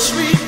sweet.